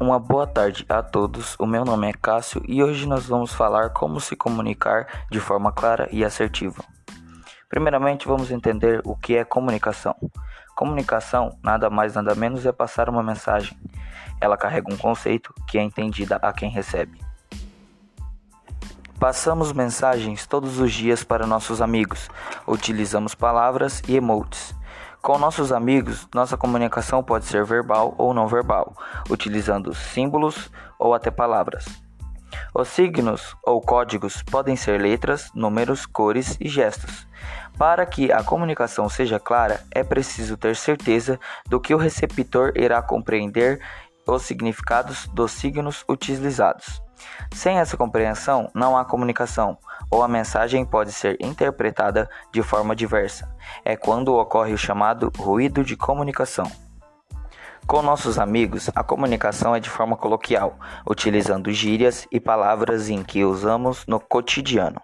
Uma boa tarde a todos. O meu nome é Cássio e hoje nós vamos falar como se comunicar de forma clara e assertiva. Primeiramente, vamos entender o que é comunicação. Comunicação nada mais nada menos é passar uma mensagem. Ela carrega um conceito que é entendida a quem recebe. Passamos mensagens todos os dias para nossos amigos. Utilizamos palavras e emotes. Com nossos amigos, nossa comunicação pode ser verbal ou não verbal, utilizando símbolos ou até palavras. Os signos ou códigos podem ser letras, números, cores e gestos. Para que a comunicação seja clara, é preciso ter certeza do que o receptor irá compreender os significados dos signos utilizados. Sem essa compreensão, não há comunicação, ou a mensagem pode ser interpretada de forma diversa. É quando ocorre o chamado ruído de comunicação. Com nossos amigos, a comunicação é de forma coloquial, utilizando gírias e palavras em que usamos no cotidiano.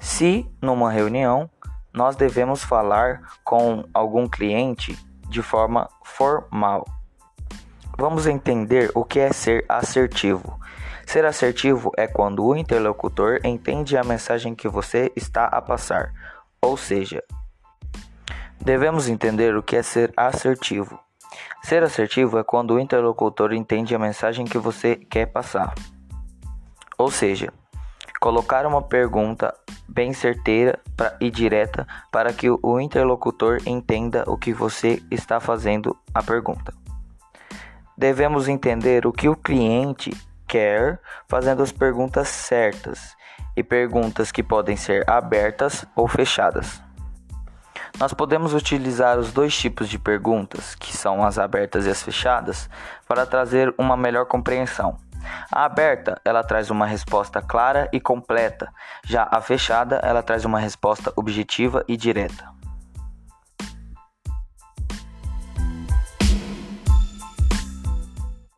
Se, numa reunião, nós devemos falar com algum cliente de forma formal, vamos entender o que é ser assertivo. Ser assertivo é quando o interlocutor entende a mensagem que você está a passar, ou seja, devemos entender o que é ser assertivo. Ser assertivo é quando o interlocutor entende a mensagem que você quer passar. Ou seja, colocar uma pergunta bem certeira e direta para que o interlocutor entenda o que você está fazendo a pergunta. Devemos entender o que o cliente quer, fazendo as perguntas certas e perguntas que podem ser abertas ou fechadas. Nós podemos utilizar os dois tipos de perguntas, que são as abertas e as fechadas, para trazer uma melhor compreensão. A aberta, ela traz uma resposta clara e completa, já a fechada, ela traz uma resposta objetiva e direta.